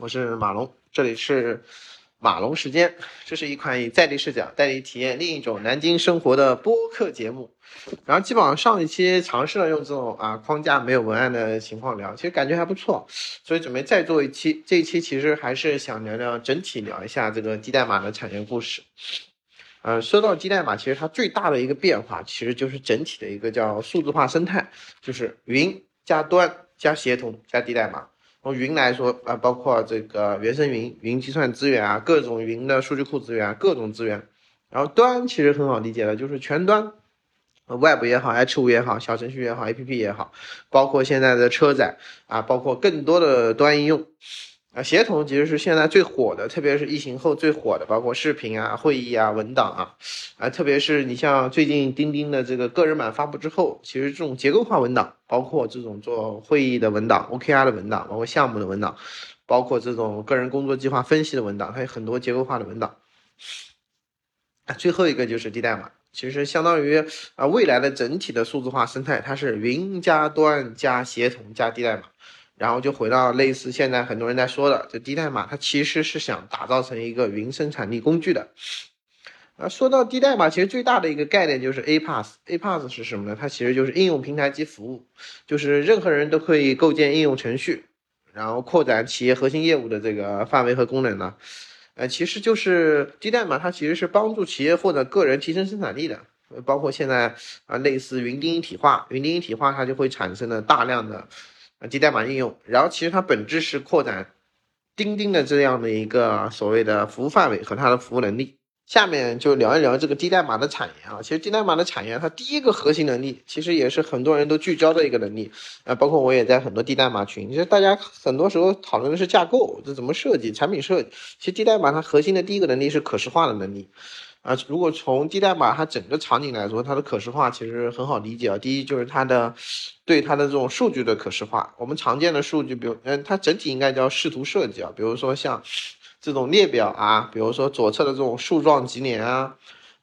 我是马龙，这里是马龙时间。这是一款以在地视角带你体验另一种南京生活的播客节目。然后基本上上一期尝试了用这种啊框架没有文案的情况聊，其实感觉还不错，所以准备再做一期。这一期其实还是想聊聊整体聊一下这个低代码的产业故事。呃，说到低代码，其实它最大的一个变化其实就是整体的一个叫数字化生态，就是云加端加协同加低代码。从云来说啊，包括这个原生云、云计算资源啊，各种云的数据库资源啊，各种资源。然后端其实很好理解的，就是全端，Web 也好，H 五也好，小程序也好，APP 也好，包括现在的车载啊，包括更多的端应用。啊，协同其实是现在最火的，特别是疫情后最火的，包括视频啊、会议啊、文档啊，啊，特别是你像最近钉钉的这个个人版发布之后，其实这种结构化文档，包括这种做会议的文档、OKR 的文档，包括项目的文档，包括这种个人工作计划分析的文档，它有很多结构化的文档。啊，最后一个就是低代码，其实相当于啊未来的整体的数字化生态，它是云加端加协同加低代码。然后就回到类似现在很多人在说的，这低代码它其实是想打造成一个云生产力工具的。啊，说到低代码，其实最大的一个概念就是 A Pass，A Pass 是什么呢？它其实就是应用平台及服务，就是任何人都可以构建应用程序，然后扩展企业核心业务的这个范围和功能呢。呃，其实就是低代码，它其实是帮助企业或者个人提升生产力的。包括现在啊，类似云钉一体化，云钉一体化它就会产生了大量的。啊，低代码应用，然后其实它本质是扩展钉钉的这样的一个所谓的服务范围和它的服务能力。下面就聊一聊这个低代码的产业啊。其实低代码的产业，它第一个核心能力，其实也是很多人都聚焦的一个能力。啊，包括我也在很多低代码群，其实大家很多时候讨论的是架构，这怎么设计产品设计。其实低代码它核心的第一个能力是可视化的能力。啊，如果从低代码它整个场景来说，它的可视化其实很好理解啊。第一就是它的对它的这种数据的可视化。我们常见的数据，比如嗯，它整体应该叫视图设计啊。比如说像这种列表啊，比如说左侧的这种树状级联啊，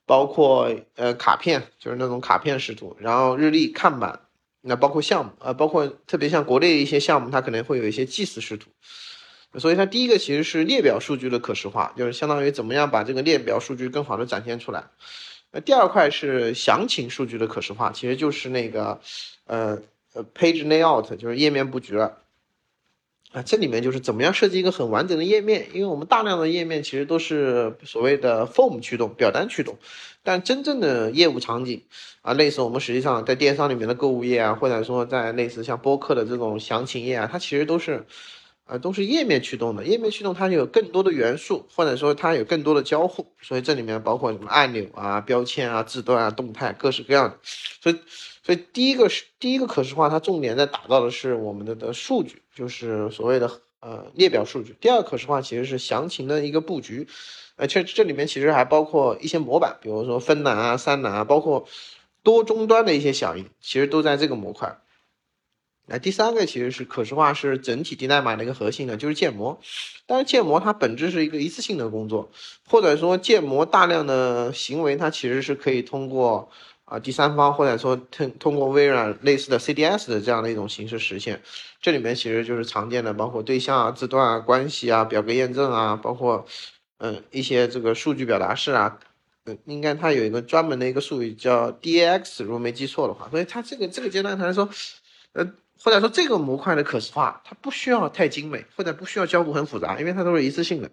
包括呃卡片，就是那种卡片视图，然后日历看板，那包括项目啊，包括特别像国内一些项目，它可能会有一些祭祀视图。所以它第一个其实是列表数据的可视化，就是相当于怎么样把这个列表数据更好的展现出来。那第二块是详情数据的可视化，其实就是那个呃呃 page layout，就是页面布局了。啊，这里面就是怎么样设计一个很完整的页面，因为我们大量的页面其实都是所谓的 form 驱动、表单驱动，但真正的业务场景啊，类似我们实际上在电商里面的购物页啊，或者说在类似像播客的这种详情页啊，它其实都是。啊，都是页面驱动的，页面驱动它有更多的元素，或者说它有更多的交互，所以这里面包括什么按钮啊、标签啊、字段啊、动态，各式各样的。所以，所以第一个是第一个可视化，它重点在打造的是我们的的数据，就是所谓的呃列表数据。第二可视化其实是详情的一个布局，而且这里面其实还包括一些模板，比如说分栏啊、三栏啊，包括多终端的一些响应，其实都在这个模块。那第三个其实是可视化，是整体低代码的一个核心的，就是建模。但是建模它本质是一个一次性的工作，或者说建模大量的行为，它其实是可以通过啊第三方或者说通通过微软类似的 CDS 的这样的一种形式实现。这里面其实就是常见的，包括对象啊、字段啊、关系啊、表格验证啊，包括嗯一些这个数据表达式啊，嗯，应该它有一个专门的一个术语叫 DAX，如果没记错的话。所以它这个这个阶段，它说，呃。或者说这个模块的可视化，它不需要太精美，或者不需要交互很复杂，因为它都是一次性的。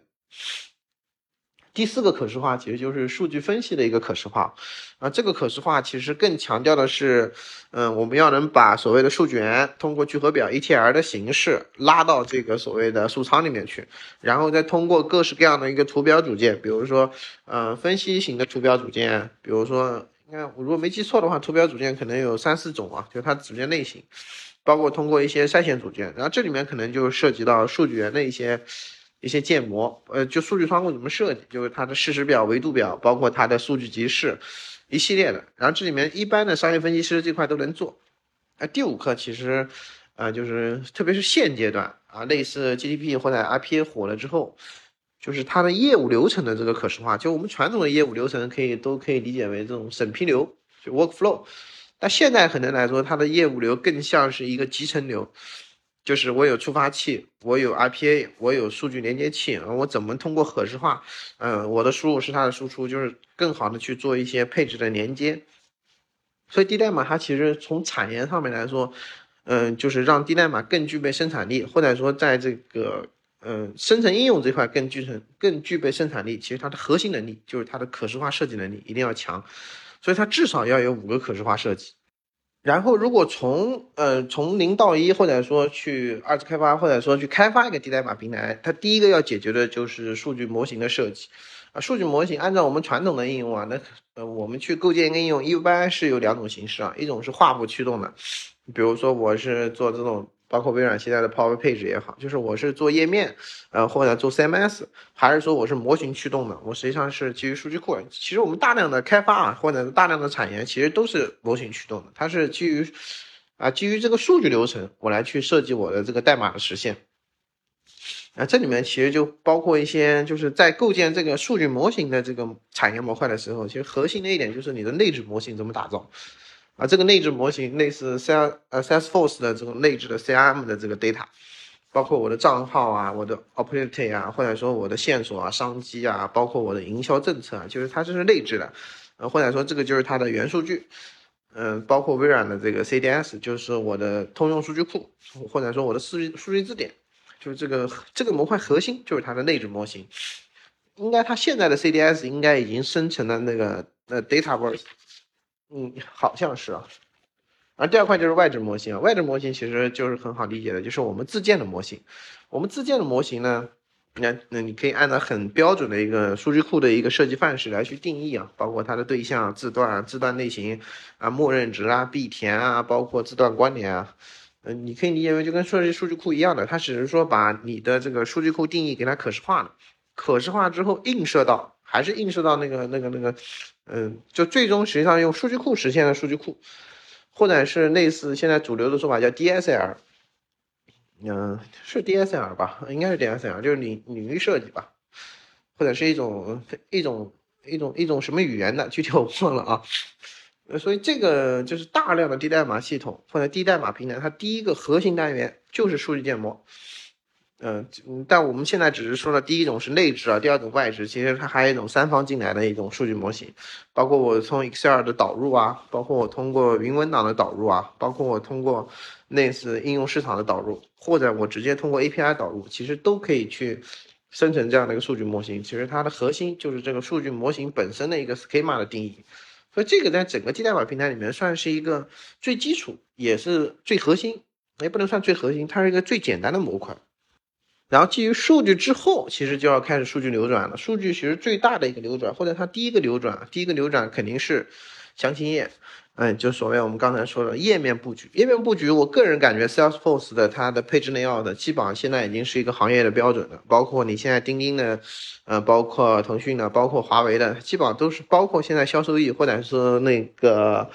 第四个可视化其实就是数据分析的一个可视化，啊，这个可视化其实更强调的是，嗯，我们要能把所谓的数据源通过聚合表 ETL 的形式拉到这个所谓的数仓里面去，然后再通过各式各样的一个图表组件，比如说，呃，分析型的图表组件，比如说，应该我如果没记错的话，图表组件可能有三四种啊，就是它组件类型。包括通过一些筛选组件，然后这里面可能就涉及到数据源的一些一些建模，呃，就数据仓库怎么设计，就是它的事实表、维度表，包括它的数据集市一系列的。然后这里面一般的商业分析师这块都能做。哎，第五课其实，呃，就是特别是现阶段啊，类似 GDP 或者 IPA 火了之后，就是它的业务流程的这个可视化，就我们传统的业务流程可以都可以理解为这种审批流，就 workflow。那现在可能来说，它的业务流更像是一个集成流，就是我有触发器，我有 RPA，我有数据连接器，我怎么通过可视化，嗯，我的输入是它的输出，就是更好的去做一些配置的连接。所以低代码它其实从产业上面来说，嗯，就是让低代码更具备生产力，或者说在这个嗯生成应用这块更具成更具备生产力。其实它的核心能力就是它的可视化设计能力一定要强，所以它至少要有五个可视化设计。然后，如果从呃从零到一，或者说去二次开发，或者说去开发一个低代码平台，它第一个要解决的就是数据模型的设计啊。数据模型按照我们传统的应用啊，那呃我们去构建一个应用，一般是有两种形式啊，一种是画布驱动的，比如说我是做这种。包括微软现在的 Power Page 也好，就是我是做页面，呃，或者做 CMS，还是说我是模型驱动的，我实际上是基于数据库。其实我们大量的开发啊，或者大量的产业，其实都是模型驱动的，它是基于啊，基于这个数据流程，我来去设计我的这个代码的实现。啊，这里面其实就包括一些，就是在构建这个数据模型的这个产业模块的时候，其实核心的一点就是你的内置模型怎么打造。啊，这个内置模型类似 C 呃 Salesforce 的这种内置的 CRM 的这个 data，包括我的账号啊，我的 opportunity 啊，或者说我的线索啊、商机啊，包括我的营销政策啊，就是它这是内置的，呃，或者说这个就是它的元数据，嗯，包括微软的这个 CDS，就是我的通用数据库，或者说我的数据数据字典，就是这个这个模块核心就是它的内置模型，应该它现在的 CDS 应该已经生成了那个呃 Dataverse。嗯，好像是啊。而第二块就是外置模型啊，外置模型其实就是很好理解的，就是我们自建的模型。我们自建的模型呢，那那你可以按照很标准的一个数据库的一个设计范式来去定义啊，包括它的对象、字段、字段类型啊、默认值啊、必填啊，包括字段关联啊。嗯，你可以理解为就跟设计数据库一样的，它只是说把你的这个数据库定义给它可视化了，可视化之后映射到，还是映射到那个那个那个。嗯，就最终实际上用数据库实现的数据库，或者是类似现在主流的说法叫 DSL，嗯，是 DSL 吧？应该是 DSL，就是领领域设计吧，或者是一种一种一种一种什么语言的，具体我忘了啊。所以这个就是大量的低代码系统或者低代码平台，它第一个核心单元就是数据建模。嗯，但我们现在只是说了第一种是内置啊，第二种外置，其实它还有一种三方进来的一种数据模型，包括我从 Excel 的导入啊，包括我通过云文档的导入啊，包括我通过类似应用市场的导入，或者我直接通过 API 导入，其实都可以去生成这样的一个数据模型。其实它的核心就是这个数据模型本身的一个 schema 的定义，所以这个在整个 T 代码平台里面算是一个最基础，也是最核心，也不能算最核心，它是一个最简单的模块。然后基于数据之后，其实就要开始数据流转了。数据其实最大的一个流转，或者它第一个流转，第一个流转肯定是详情页，嗯，就所谓我们刚才说的页面布局。页面布局，我个人感觉 Salesforce 的它的配置内要的，基本上现在已经是一个行业的标准了。包括你现在钉钉的，呃，包括腾讯的，包括华为的，基本上都是包括现在销售易或者是那个。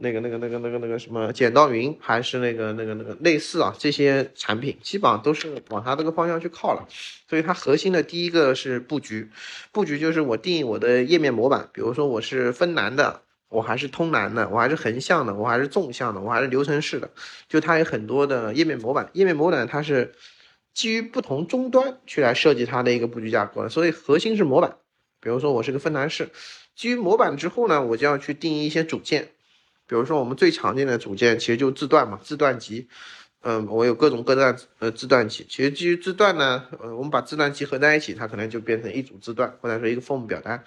那个、那个、那个、那个、那个什么剪刀云，还是那个、那个、那个类似啊，这些产品基本上都是往它这个方向去靠了。所以它核心的第一个是布局，布局就是我定义我的页面模板，比如说我是分栏的，我还是通栏的，我还是横向的，我还是纵向的，我还是流程式的，就它有很多的页面模板。页面模板它是基于不同终端去来设计它的一个布局架构的，所以核心是模板。比如说我是个分栏式，基于模板之后呢，我就要去定义一些组件。比如说，我们最常见的组件其实就字段嘛，字段集。嗯，我有各种各段呃字段集。其实基于字段呢，呃，我们把字段集合在一起，它可能就变成一组字段，或者说一个 form 表单。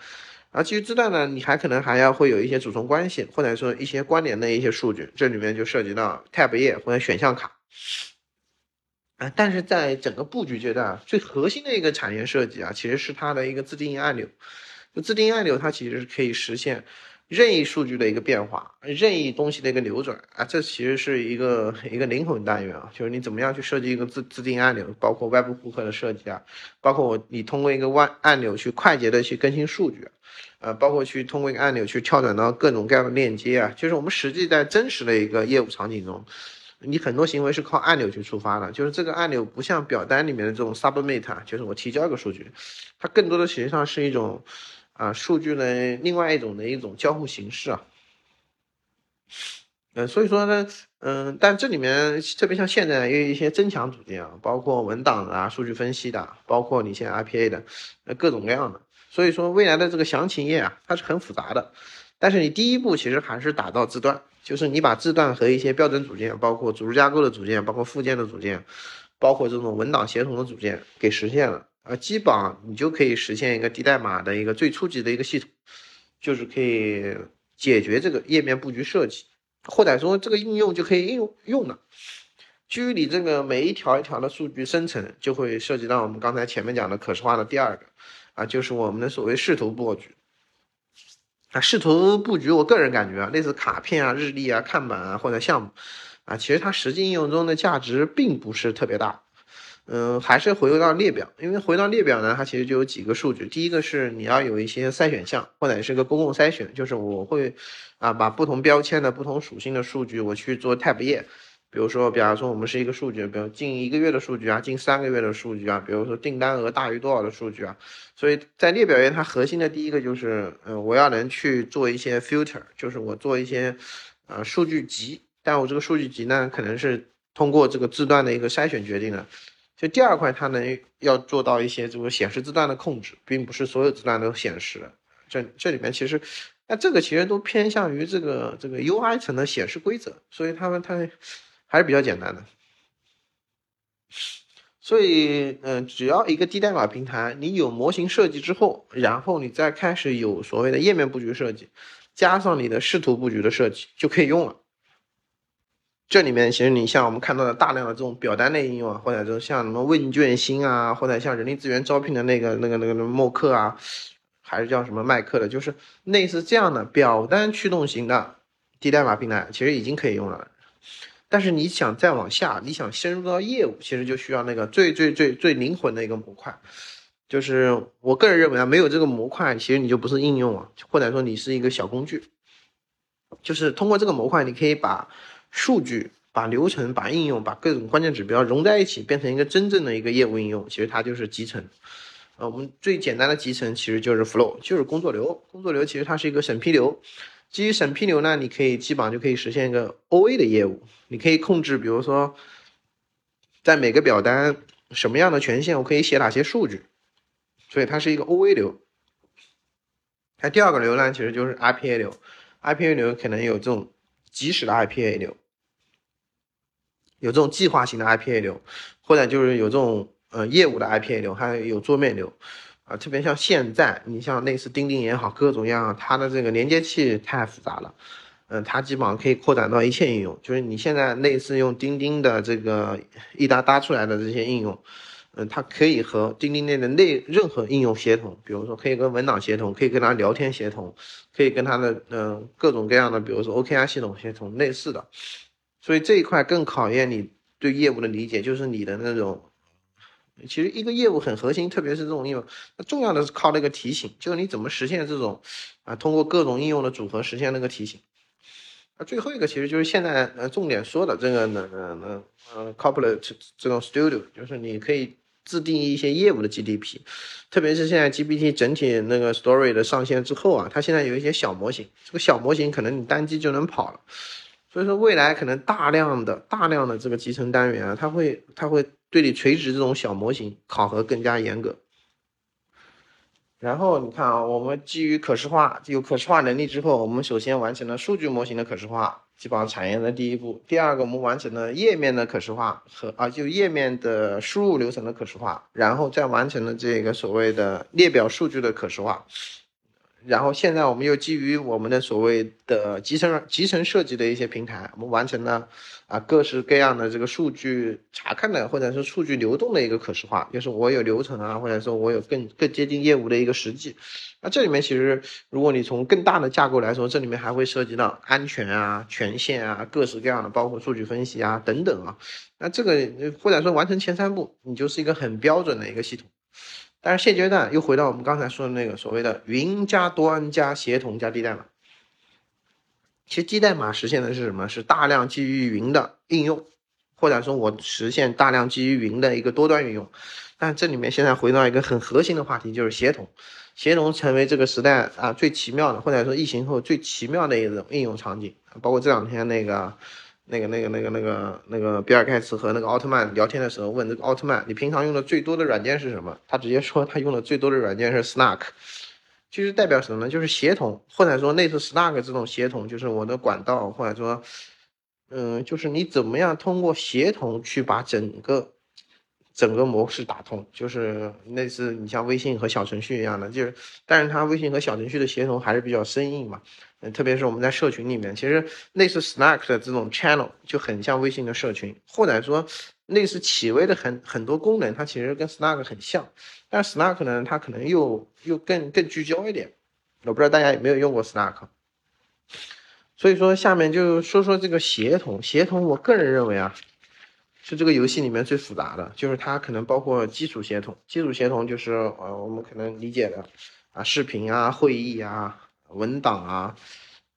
而基于字段呢，你还可能还要会有一些组成关系，或者说一些关联的一些数据。这里面就涉及到 tab 页或者选项卡。啊，但是在整个布局阶段，最核心的一个产业设计啊，其实是它的一个自定义按钮。就自定义按钮，它其实是可以实现。任意数据的一个变化，任意东西的一个流转啊，这其实是一个一个灵魂单元啊，就是你怎么样去设计一个自自定按钮，包括外部顾客的设计啊，包括我你通过一个按按钮去快捷的去更新数据，呃，包括去通过一个按钮去跳转到各种各样的链接啊，就是我们实际在真实的一个业务场景中，你很多行为是靠按钮去触发的，就是这个按钮不像表单里面的这种 submit，就是我提交一个数据，它更多的实际上是一种。啊，数据呢另外一种的一种交互形式啊，嗯，所以说呢，嗯，但这里面特别像现在也有一些增强组件啊，包括文档啊、数据分析的，包括你现在 RPA 的，呃，各种各样的。所以说未来的这个详情页啊，它是很复杂的。但是你第一步其实还是打造字段，就是你把字段和一些标准组件，包括组织架构的组件，包括附件的组件，包括这种文档协同的组件给实现了啊，基本上你就可以实现一个低代码的一个最初级的一个系统，就是可以解决这个页面布局设计。或者说这个应用就可以应用用了。基于你这个每一条一条的数据生成，就会涉及到我们刚才前面讲的可视化的第二个啊，就是我们的所谓视图布局。啊，视图布局，我个人感觉啊，类似卡片啊、日历啊、看板啊或者项目啊，其实它实际应用中的价值并不是特别大。嗯，还是回归到列表，因为回到列表呢，它其实就有几个数据。第一个是你要有一些筛选项，或者是个公共筛选，就是我会啊把不同标签的不同属性的数据我去做 tab 页。比如说，比方说我们是一个数据，比如近一个月的数据啊，近三个月的数据啊，比如说订单额大于多少的数据啊。所以在列表页，它核心的第一个就是，嗯，我要能去做一些 filter，就是我做一些呃数据集，但我这个数据集呢，可能是通过这个字段的一个筛选决定的。就第二块，它能要做到一些这个显示字段的控制，并不是所有字段都显示。这这里面其实，那这个其实都偏向于这个这个 UI 层的显示规则，所以他们它还是比较简单的。所以，嗯，只要一个低代码平台，你有模型设计之后，然后你再开始有所谓的页面布局设计，加上你的视图布局的设计，就可以用了。这里面其实你像我们看到的大量的这种表单类应用啊，或者说像什么问卷星啊，或者像人力资源招聘的那个那个那个默克啊，还是叫什么麦克的，就是类似这样的表单驱动型的低代码平台，其实已经可以用了。但是你想再往下，你想深入到业务，其实就需要那个最最最最灵魂的一个模块。就是我个人认为啊，没有这个模块，其实你就不是应用啊，或者说你是一个小工具。就是通过这个模块，你可以把。数据把流程、把应用、把各种关键指标融在一起，变成一个真正的一个业务应用，其实它就是集成。呃，我们最简单的集成其实就是 flow，就是工作流。工作流其实它是一个审批流，基于审批流呢，你可以基本上就可以实现一个 OA 的业务。你可以控制，比如说在每个表单什么样的权限，我可以写哪些数据，所以它是一个 OA 流。那第二个流呢，其实就是 RPA 流，RPA 流可能有这种即时的 RPA 流。有这种计划型的 IPA 流，或者就是有这种呃业务的 IPA 流，还有桌面流，啊，特别像现在，你像类似钉钉也好，各种样，它的这个连接器太复杂了，嗯，它基本上可以扩展到一切应用，就是你现在类似用钉钉的这个一搭搭出来的这些应用，嗯，它可以和钉钉内的内任何应用协同，比如说可以跟文档协同，可以跟它聊天协同，可以跟它的嗯各种各样的，比如说 OKR 系统协同类似的。所以这一块更考验你对业务的理解，就是你的那种，其实一个业务很核心，特别是这种应用，那重要的是靠那个提醒，就是你怎么实现这种，啊，通过各种应用的组合实现那个提醒。那最后一个其实就是现在呃重点说的这个呢呢呢呃，Copilot 这种 studio，就是你可以自定义一些业务的 GDP，特别是现在 GPT 整体那个 story 的上线之后啊，它现在有一些小模型，这个小模型可能你单机就能跑了。所以说，未来可能大量的、大量的这个集成单元啊，它会、它会对你垂直这种小模型考核更加严格。然后你看啊，我们基于可视化有可视化能力之后，我们首先完成了数据模型的可视化，基本上产业的第一步。第二个，我们完成了页面的可视化和啊，就页面的输入流程的可视化，然后再完成了这个所谓的列表数据的可视化。然后现在我们又基于我们的所谓的集成集成设计的一些平台，我们完成了啊各式各样的这个数据查看的或者是数据流动的一个可视化，就是我有流程啊，或者说我有更更接近业务的一个实际。那这里面其实如果你从更大的架构来说，这里面还会涉及到安全啊、权限啊、各式各样的，包括数据分析啊等等啊。那这个或者说完成前三步，你就是一个很标准的一个系统。但是现阶段又回到我们刚才说的那个所谓的云加端加协同加低代码。其实低代码实现的是什么？是大量基于云的应用，或者说我实现大量基于云的一个多端应用。但这里面现在回到一个很核心的话题，就是协同。协同成为这个时代啊最奇妙的，或者说疫情后最奇妙的一种应用场景。包括这两天那个。那个、那个、那个、那个、那个比尔盖茨和那个奥特曼聊天的时候，问这个奥特曼，你平常用的最多的软件是什么？他直接说他用的最多的软件是 Snark，就是代表什么呢？就是协同，或者说类似 Snark 这种协同，就是我的管道，或者说，嗯，就是你怎么样通过协同去把整个。整个模式打通，就是类似你像微信和小程序一样的，就是，但是它微信和小程序的协同还是比较生硬嘛，嗯，特别是我们在社群里面，其实类似 Slack 的这种 channel 就很像微信的社群，或者说类似企微的很很多功能，它其实跟 Slack 很像，但 Slack 呢，它可能又又更更聚焦一点，我不知道大家有没有用过 Slack，所以说下面就说说这个协同，协同我个人认为啊。是这个游戏里面最复杂的，就是它可能包括基础协同。基础协同就是呃我们可能理解的啊视频啊会议啊文档啊，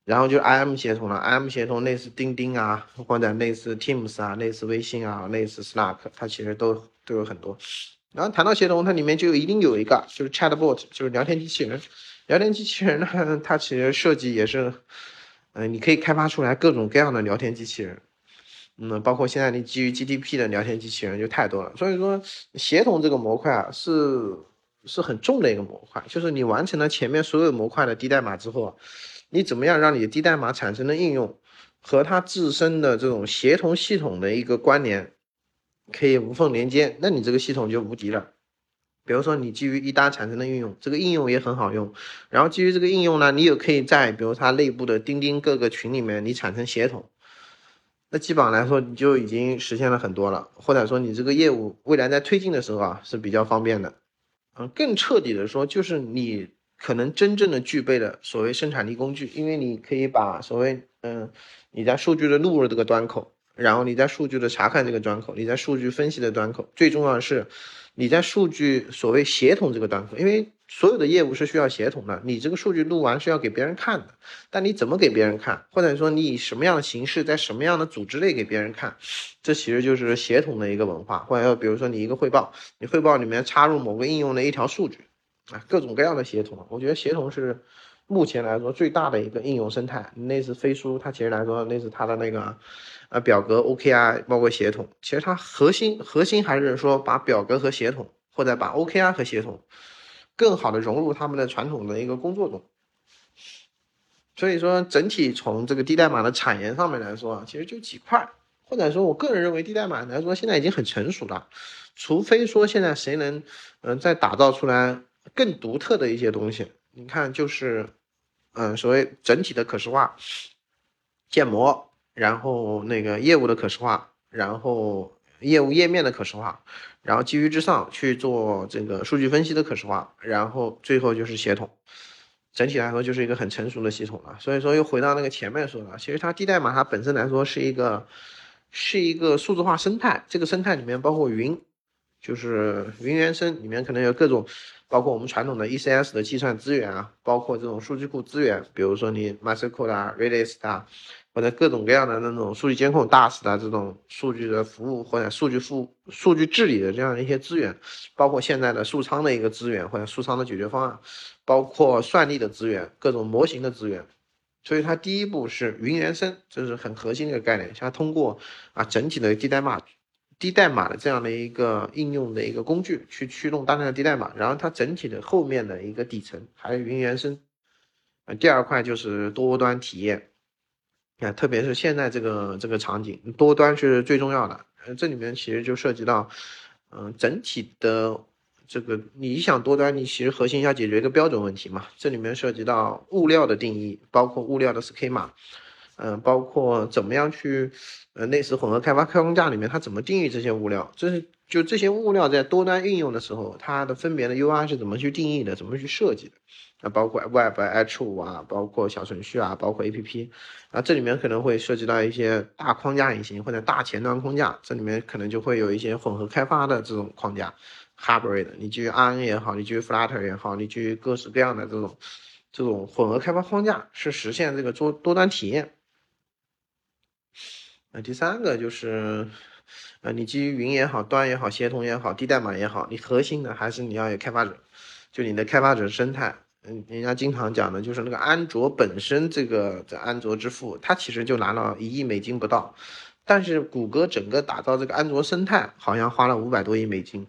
然后就是 IM 协同了。IM 协同类似钉钉啊，或者类似 Teams 啊，类似微信啊，类似 Slack，它其实都都有很多。然后谈到协同，它里面就一定有一个就是 Chatbot，就是聊天机器人。聊天机器人呢，它其实设计也是，嗯，你可以开发出来各种各样的聊天机器人。嗯，包括现在你基于 GDP 的聊天机器人就太多了，所以说协同这个模块啊是是很重的一个模块，就是你完成了前面所有模块的低代码之后啊，你怎么样让你的低代码产生的应用和它自身的这种协同系统的一个关联可以无缝连接，那你这个系统就无敌了。比如说你基于一搭产生的应用，这个应用也很好用，然后基于这个应用呢，你也可以在比如它内部的钉钉各个群里面你产生协同。那基本上来说，你就已经实现了很多了，或者说你这个业务未来在推进的时候啊是比较方便的。嗯，更彻底的说，就是你可能真正的具备了所谓生产力工具，因为你可以把所谓嗯你在数据的录入这个端口，然后你在数据的查看这个端口，你在数据分析的端口，最重要的是你在数据所谓协同这个端口，因为。所有的业务是需要协同的，你这个数据录完是要给别人看的，但你怎么给别人看，或者说你以什么样的形式，在什么样的组织内给别人看，这其实就是协同的一个文化。或者说，比如说你一个汇报，你汇报里面插入某个应用的一条数据，啊，各种各样的协同，我觉得协同是目前来说最大的一个应用生态。类似飞书，它其实来说类似它的那个呃表格 OKR，包括协同，其实它核心核心还是说把表格和协同，或者把 OKR 和协同。更好的融入他们的传统的一个工作中，所以说整体从这个低代码的产业上面来说啊，其实就几块，或者说我个人认为低代码来说现在已经很成熟了，除非说现在谁能嗯再打造出来更独特的一些东西，你看就是嗯所谓整体的可视化建模，然后那个业务的可视化，然后。业务页面的可视化，然后基于之上去做这个数据分析的可视化，然后最后就是协同，整体来说就是一个很成熟的系统了。所以说又回到那个前面说的，其实它低代码它本身来说是一个是一个数字化生态，这个生态里面包括云，就是云原生里面可能有各种，包括我们传统的 ECS 的计算资源啊，包括这种数据库资源，比如说你 MySQL 啊、Redis 啊。或者各种各样的那种数据监控、大 s 的这种数据的服务，或者数据服数据治理的这样的一些资源，包括现在的数仓的一个资源或者数仓的解决方案，包括算力的资源、各种模型的资源。所以它第一步是云原生，这是很核心的一个概念。像通过啊整体的低代码、低代码的这样的一个应用的一个工具去驱动大量的低代码，然后它整体的后面的一个底层还是云原生。啊，第二块就是多端体验。啊，特别是现在这个这个场景，多端是最重要的。呃，这里面其实就涉及到，嗯，整体的这个你想多端，你其实核心要解决一个标准问题嘛。这里面涉及到物料的定义，包括物料的 schema，嗯，包括怎么样去，呃，类似混合开发框架里面它怎么定义这些物料，这是就这些物料在多端运用的时候，它的分别的 UI 是怎么去定义的，怎么去设计的。那包括 Web、H5 啊，包括小程序啊，包括 APP，啊，这里面可能会涉及到一些大框架引擎或者大前端框架，这里面可能就会有一些混合开发的这种框架，Hybrid，你基于 RN 也好，你基于 Flutter 也好，你基于各式各样的这种这种混合开发框架，是实现这个多多端体验。那第三个就是，呃，你基于云也好，端也好，协同也好，低代码也好，你核心的还是你要有开发者，就你的开发者生态。嗯，人家经常讲的就是那个安卓本身这个这安卓支付，它其实就拿了一亿美金不到，但是谷歌整个打造这个安卓生态好像花了五百多亿美金。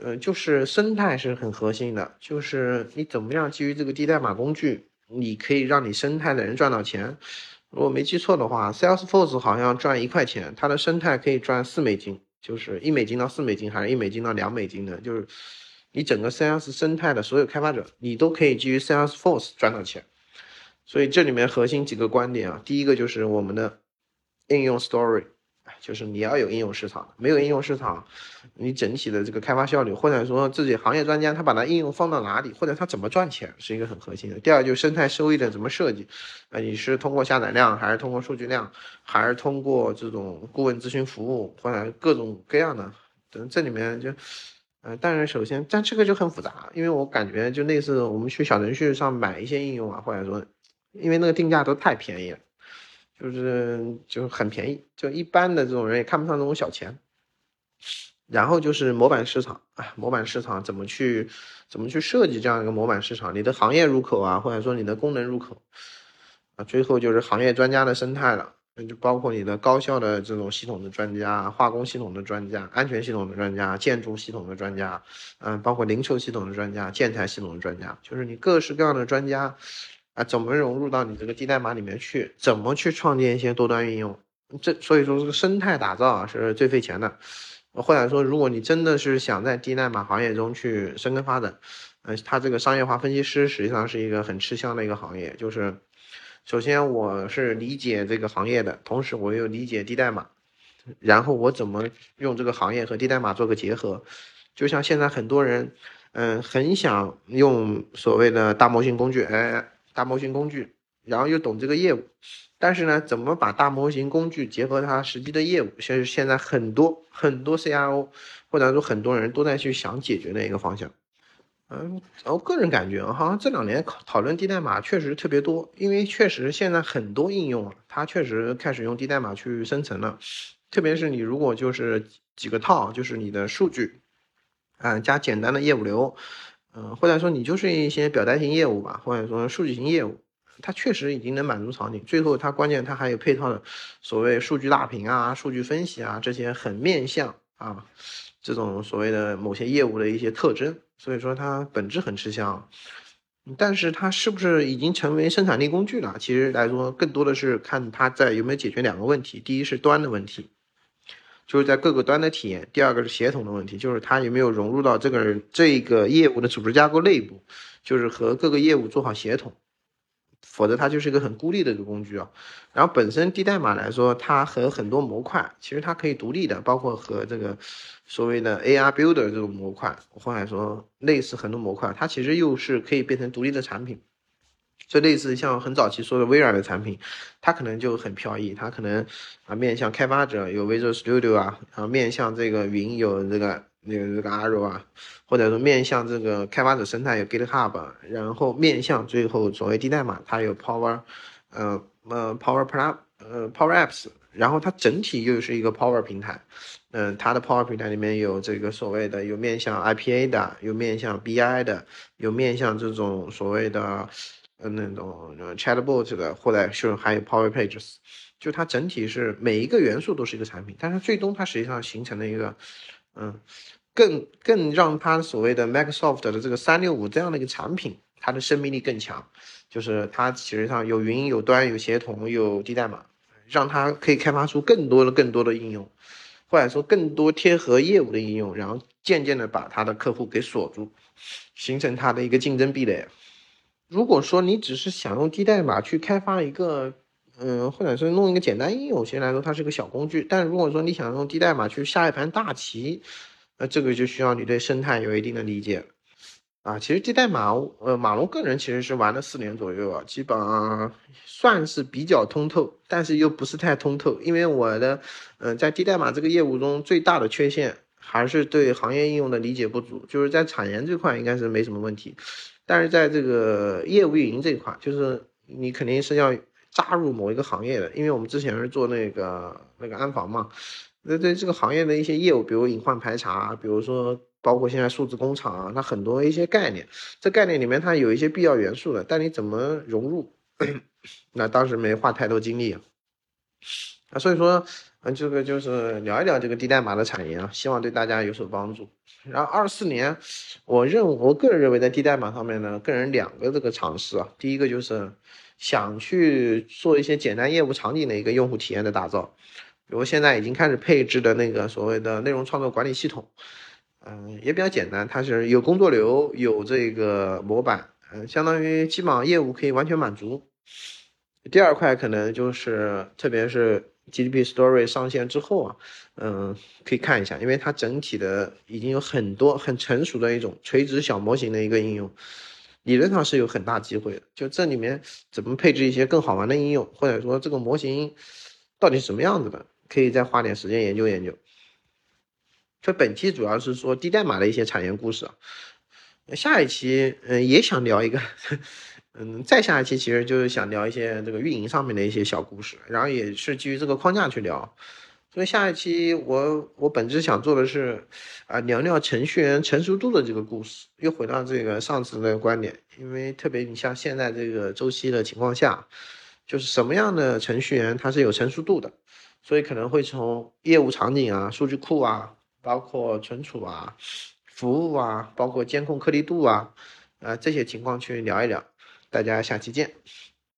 呃，就是生态是很核心的，就是你怎么样基于这个低代码工具，你可以让你生态的人赚到钱。如果没记错的话，Salesforce 好像赚一块钱，它的生态可以赚四美金，就是一美金到四美金，还是一美金到两美金的，就是你整个 Sales 生态的所有开发者，你都可以基于 Salesforce 赚到钱。所以这里面核心几个观点啊，第一个就是我们的应用 Story。就是你要有应用市场，没有应用市场，你整体的这个开发效率，或者说自己行业专家他把它应用放到哪里，或者他怎么赚钱，是一个很核心的。第二就是生态收益的怎么设计，啊，你是通过下载量，还是通过数据量，还是通过这种顾问咨询服务，或者各种各样的，等这里面就，呃，当然首先，但这个就很复杂，因为我感觉就类似我们去小程序上买一些应用啊，或者说，因为那个定价都太便宜了。就是就是很便宜，就一般的这种人也看不上这种小钱。然后就是模板市场啊，模板市场怎么去怎么去设计这样一个模板市场？你的行业入口啊，或者说你的功能入口啊，最后就是行业专家的生态了，就包括你的高校的这种系统的专家、化工系统的专家、安全系统的专家、建筑系统的专家，嗯，包括零售系统的专家、建材系统的专家，就是你各式各样的专家。啊，怎么融入到你这个低代码里面去？怎么去创建一些多端应用？这所以说这个生态打造啊是最费钱的。或者说，如果你真的是想在低代码行业中去深耕发展，呃，它这个商业化分析师实际上是一个很吃香的一个行业。就是首先我是理解这个行业的，同时我又理解低代码，然后我怎么用这个行业和低代码做个结合？就像现在很多人，嗯，很想用所谓的大模型工具，哎。大模型工具，然后又懂这个业务，但是呢，怎么把大模型工具结合它实际的业务，现现在很多很多 CIO 或者说很多人都在去想解决的一个方向。嗯，我个人感觉好像这两年讨讨论低代码确实特别多，因为确实现在很多应用啊它确实开始用低代码去生成了，特别是你如果就是几个套，就是你的数据，嗯，加简单的业务流。嗯，或者说你就是一些表单型业务吧，或者说数据型业务，它确实已经能满足场景。最后它关键它还有配套的所谓数据大屏啊、数据分析啊这些很面向啊这种所谓的某些业务的一些特征，所以说它本质很吃香。但是它是不是已经成为生产力工具了？其实来说更多的是看它在有没有解决两个问题，第一是端的问题。就是在各个端的体验，第二个是协同的问题，就是它有没有融入到这个这个业务的组织架构内部，就是和各个业务做好协同，否则它就是一个很孤立的一个工具啊。然后本身低代码来说，它和很多模块其实它可以独立的，包括和这个所谓的 AR Builder 这种模块，或者说类似很多模块，它其实又是可以变成独立的产品。就类似像很早期说的微软的产品，它可能就很飘逸，它可能啊面向开发者有 Visual Studio 啊，然后面向这个云有这个有这个 Arrow 啊，或者说面向这个开发者生态有 GitHub，然后面向最后所谓低代码它有 Power，呃呃 Power Plus 呃 Power Apps，然后它整体又是一个 Power 平台，嗯，它的 Power 平台里面有这个所谓的有面向 IPA 的，有面向 BI 的，有面向这种所谓的。呃，那种 chatbot 的，或者是还有 Power Pages，就它整体是每一个元素都是一个产品，但是最终它实际上形成了一个，嗯，更更让它所谓的 Microsoft 的这个三六五这样的一个产品，它的生命力更强，就是它其实上有云、有端、有协同、有低代码，让它可以开发出更多的、更多的应用，或者说更多贴合业务的应用，然后渐渐的把它的客户给锁住，形成它的一个竞争壁垒。如果说你只是想用低代码去开发一个，嗯，或者是弄一个简单应用，现在来说它是个小工具。但如果说你想用低代码去下一盘大棋，那这个就需要你对生态有一定的理解啊。其实低代码，呃，马龙个人其实是玩了四年左右啊，基本上算是比较通透，但是又不是太通透。因为我的，嗯，在低代码这个业务中最大的缺陷还是对行业应用的理解不足，就是在产研这块应该是没什么问题。但是在这个业务运营这一块，就是你肯定是要扎入某一个行业的，因为我们之前是做那个那个安防嘛，那对这个行业的一些业务，比如隐患排查，比如说包括现在数字工厂啊，它很多一些概念，这概念里面它有一些必要元素的，但你怎么融入？那当时没花太多精力啊。啊，所以说，嗯，这个就是聊一聊这个低代码的产业啊，希望对大家有所帮助。然后二四年，我认我个人认为在低代码上面呢，个人两个这个尝试啊，第一个就是想去做一些简单业务场景的一个用户体验的打造，比如现在已经开始配置的那个所谓的内容创作管理系统，嗯，也比较简单，它是有工作流，有这个模板，嗯，相当于基本上业务可以完全满足。第二块可能就是，特别是。GDP Story 上线之后啊，嗯，可以看一下，因为它整体的已经有很多很成熟的一种垂直小模型的一个应用，理论上是有很大机会的。就这里面怎么配置一些更好玩的应用，或者说这个模型到底什么样子的，可以再花点时间研究研究。就本期主要是说低代码的一些产业故事啊，下一期嗯也想聊一个。嗯，再下一期其实就是想聊一些这个运营上面的一些小故事，然后也是基于这个框架去聊。所以下一期我我本质想做的是啊聊聊程序员成熟度的这个故事，又回到这个上次的观点，因为特别你像现在这个周期的情况下，就是什么样的程序员他是有成熟度的，所以可能会从业务场景啊、数据库啊、包括存储啊、服务啊、包括监控颗粒度啊啊这些情况去聊一聊。大家下期见。